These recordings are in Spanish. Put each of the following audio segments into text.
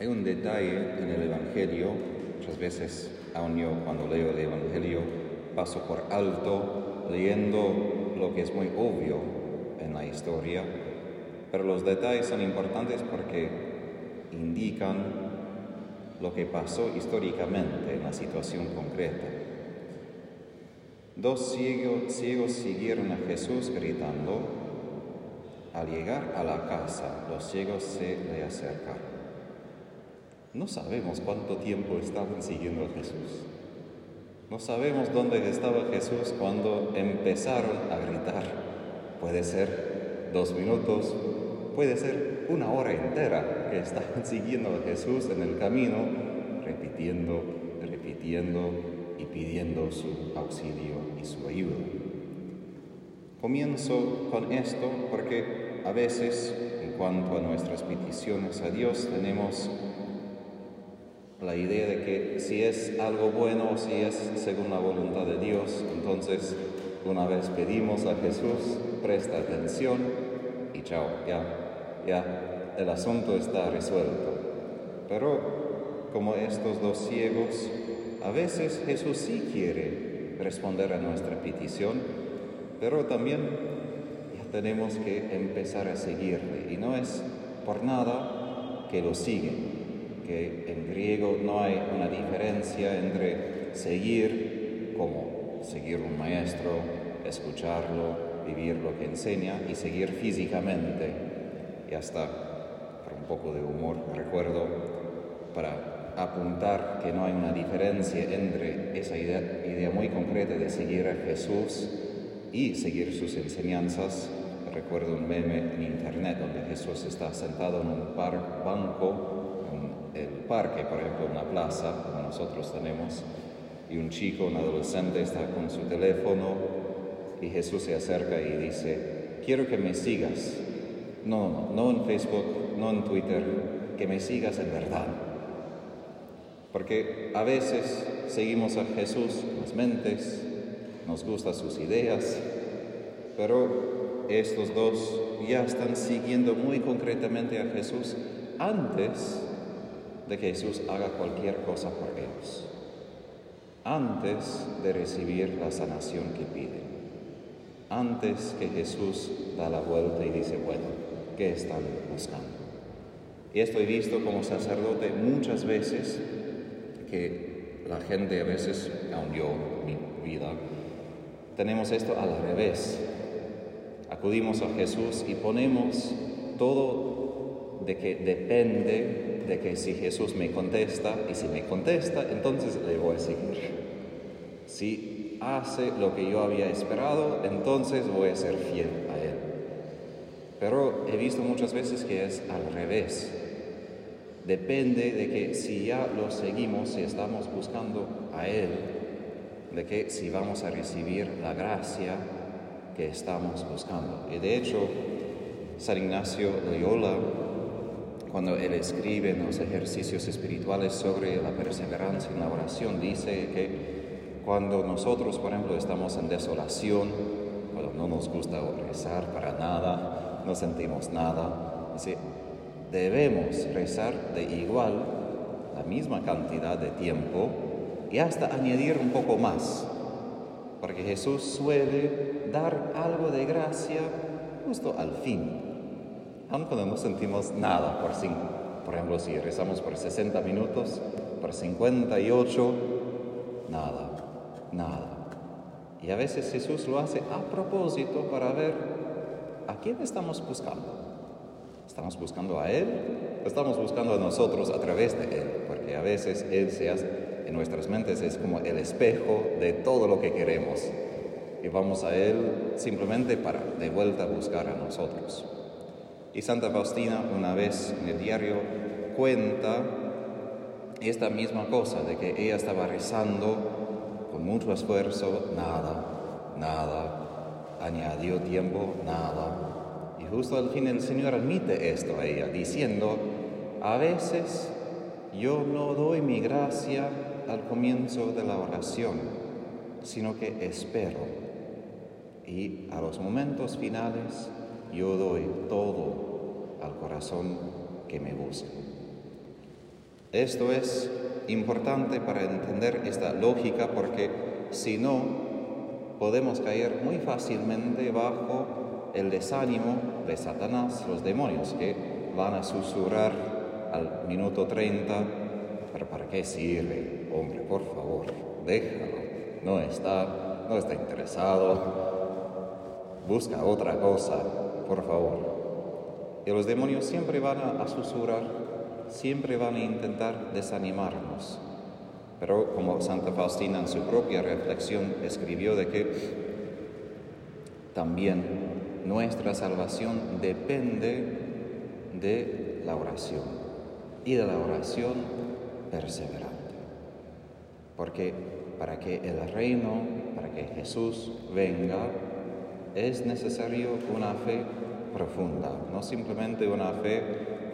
Hay un detalle en el Evangelio, muchas veces aún yo cuando leo el Evangelio paso por alto leyendo lo que es muy obvio en la historia, pero los detalles son importantes porque indican lo que pasó históricamente en la situación concreta. Dos ciegos, ciegos siguieron a Jesús gritando. Al llegar a la casa, los ciegos se le acercaron. No sabemos cuánto tiempo estaban siguiendo a Jesús. No sabemos dónde estaba Jesús cuando empezaron a gritar. Puede ser dos minutos, puede ser una hora entera que estaban siguiendo a Jesús en el camino, repitiendo, repitiendo y pidiendo su auxilio y su ayuda. Comienzo con esto porque a veces, en cuanto a nuestras peticiones a Dios, tenemos la idea de que si es algo bueno si es según la voluntad de Dios, entonces una vez pedimos a Jesús, presta atención y chao, ya, ya, el asunto está resuelto. Pero como estos dos ciegos, a veces Jesús sí quiere responder a nuestra petición, pero también ya tenemos que empezar a seguirle y no es por nada que lo siguen que en griego no hay una diferencia entre seguir como seguir un maestro, escucharlo, vivir lo que enseña y seguir físicamente. Y hasta, por un poco de humor, recuerdo, para apuntar que no hay una diferencia entre esa idea, idea muy concreta de seguir a Jesús y seguir sus enseñanzas. Recuerdo un meme en internet donde Jesús está sentado en un par banco el parque, por ejemplo, una plaza, como nosotros tenemos, y un chico, un adolescente está con su teléfono y Jesús se acerca y dice, quiero que me sigas. No, no, no en Facebook, no en Twitter, que me sigas en verdad. Porque a veces seguimos a Jesús en las mentes, nos gustan sus ideas, pero estos dos ya están siguiendo muy concretamente a Jesús antes de que Jesús haga cualquier cosa por ellos, antes de recibir la sanación que piden, antes que Jesús da la vuelta y dice, bueno, ¿qué están buscando? Y esto he visto como sacerdote muchas veces que la gente a veces, aun yo, mi vida, tenemos esto al revés. Acudimos a Jesús y ponemos todo de que depende de que si Jesús me contesta, y si me contesta, entonces le voy a seguir. Si hace lo que yo había esperado, entonces voy a ser fiel a Él. Pero he visto muchas veces que es al revés. Depende de que si ya lo seguimos, si estamos buscando a Él, de que si vamos a recibir la gracia que estamos buscando. Y de hecho, San Ignacio Loyola cuando él escribe en los ejercicios espirituales sobre la perseverancia en la oración, dice que cuando nosotros, por ejemplo, estamos en desolación, cuando no nos gusta rezar para nada, no sentimos nada, dice, debemos rezar de igual, la misma cantidad de tiempo y hasta añadir un poco más, porque Jesús suele dar algo de gracia justo al fin aun cuando no sentimos nada por cinco. Por ejemplo, si rezamos por 60 minutos, por 58, nada, nada. Y a veces Jesús lo hace a propósito para ver a quién estamos buscando. ¿Estamos buscando a Él? estamos buscando a nosotros a través de Él? Porque a veces Él se hace, en nuestras mentes es como el espejo de todo lo que queremos. Y vamos a Él simplemente para de vuelta buscar a nosotros. Y Santa Faustina una vez en el diario cuenta esta misma cosa, de que ella estaba rezando con mucho esfuerzo, nada, nada, añadió tiempo, nada. Y justo al fin el Señor admite esto a ella, diciendo, a veces yo no doy mi gracia al comienzo de la oración, sino que espero. Y a los momentos finales yo doy todo al corazón que me busca. Esto es importante para entender esta lógica porque si no, podemos caer muy fácilmente bajo el desánimo de Satanás, los demonios, que van a susurrar al minuto 30, pero ¿para qué sirve? Hombre, por favor, déjalo, no está, no está interesado, busca otra cosa, por favor. Y los demonios siempre van a, susurrar, siempre van a intentar desanimarnos. Pero como Santa Faustina en su propia reflexión escribió de que también nuestra salvación depende de la oración y de la oración perseverante. Porque para que el reino, para que Jesús venga, es necesario una fe profunda, no simplemente una fe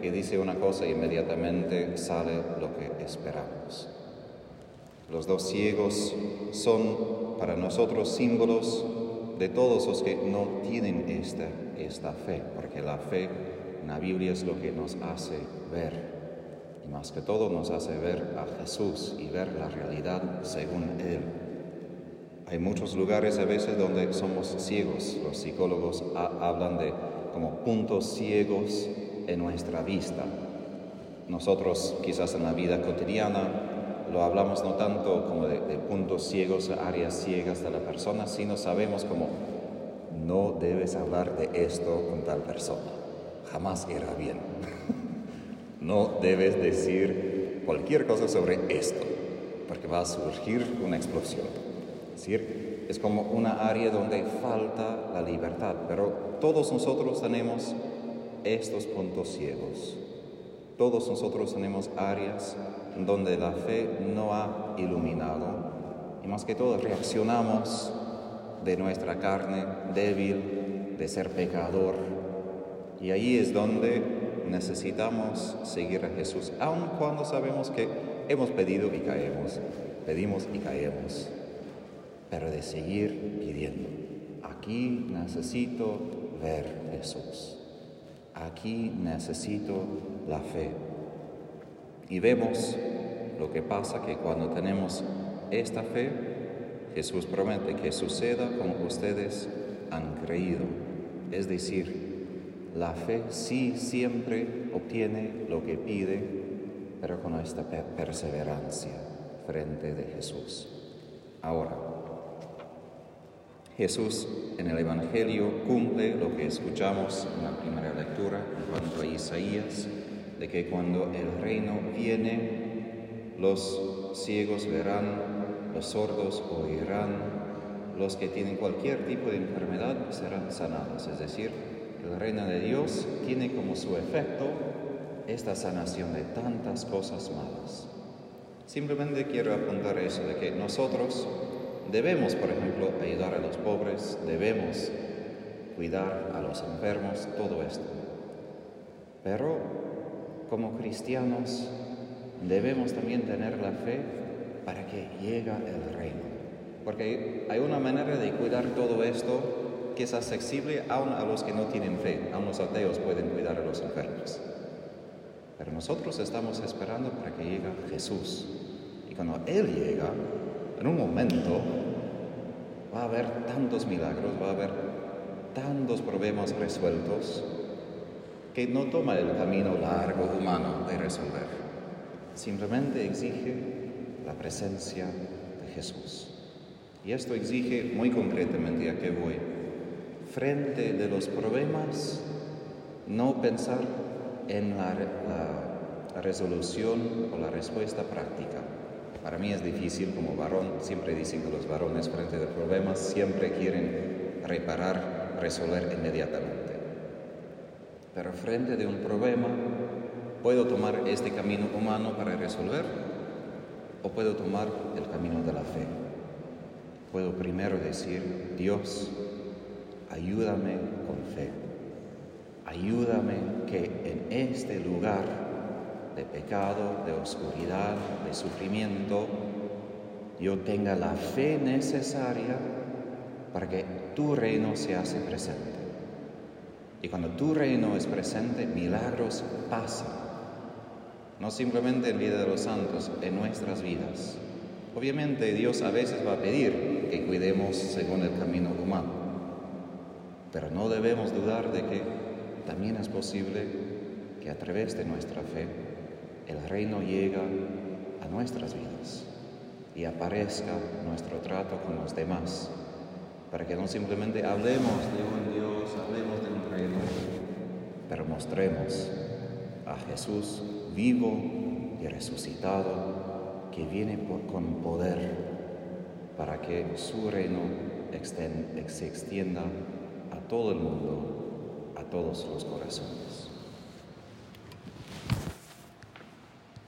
que dice una cosa e inmediatamente sale lo que esperamos. Los dos ciegos son para nosotros símbolos de todos los que no tienen esta, esta fe, porque la fe en la Biblia es lo que nos hace ver, y más que todo nos hace ver a Jesús y ver la realidad según Él. Hay muchos lugares a veces donde somos ciegos, los psicólogos hablan de como puntos ciegos en nuestra vista. Nosotros quizás en la vida cotidiana lo hablamos no tanto como de, puntos ciegos, áreas ciegas de la persona, sino sabemos como no debes hablar de esto con tal persona, jamás irá bien. no debes decir cualquier cosa sobre esto, porque va a surgir una explosión. Es decir, es como una área donde falta la libertad, pero todos nosotros tenemos estos puntos ciegos. Todos nosotros tenemos áreas donde la fe no ha iluminado y más que todo reaccionamos de nuestra carne débil, de ser pecador. Y ahí es donde necesitamos seguir a Jesús, aun cuando sabemos que hemos pedido y caemos, pedimos y caemos, pero de seguir pidiendo. Aquí necesito ver Jesús. Aquí necesito la fe. Y vemos lo que pasa que cuando tenemos esta fe, Jesús promete que suceda como ustedes han creído. Es decir, la fe sí siempre obtiene lo que pide, pero con esta perseverancia frente de Jesús. Ahora, Jesús en el Evangelio cumple lo que escuchamos en la primera lectura en cuanto a Isaías de que cuando el reino viene, los ciegos verán, los sordos oirán, los que tienen cualquier tipo de enfermedad serán sanados. Es decir, el reino de Dios tiene como su efecto esta sanación de tantas cosas malas. Simplemente quiero apuntar eso, de que nosotros debemos, por ejemplo, ayudar a los pobres, debemos cuidar a los enfermos, todo esto. Pero como cristianos debemos también tener la fe para que llegue el reino. Porque hay una manera de cuidar todo esto que es accesible aún a los que no tienen fe, aún los ateos pueden cuidar a los enfermos. Pero nosotros estamos esperando para que llegue Jesús. Y cuando Él llega, en un momento va a haber tantos milagros, va a haber tantos problemas resueltos, que no toma el camino largo humano de resolver, simplemente exige la presencia de Jesús. Y esto exige muy concretamente a qué voy. Frente de los problemas, no pensar en la, la resolución o la respuesta práctica. Para mí es difícil como varón, siempre dicen que los varones frente de problemas siempre quieren reparar, resolver inmediatamente. Pero frente de un problema, ¿puedo tomar este camino humano para resolver? ¿O puedo tomar el camino de la fe? Puedo primero decir, Dios, ayúdame con fe. Ayúdame que en este lugar de pecado, de oscuridad, de sufrimiento, yo tenga la fe necesaria para que tu reino se hace presente. Y cuando tu reino es presente, milagros pasan. no simplemente en vida de los santos, en nuestras vidas. Obviamente Dios a veces va a pedir que cuidemos según el camino humano, pero no debemos dudar de que también es posible que a través de nuestra fe el reino llega a nuestras vidas y aparezca nuestro trato con los demás, para que no simplemente hablemos de un Dios, hablemos de un reino, pero mostremos a Jesús vivo y resucitado que viene con poder para que su reino se extienda todo el mundo, a todos los corazones.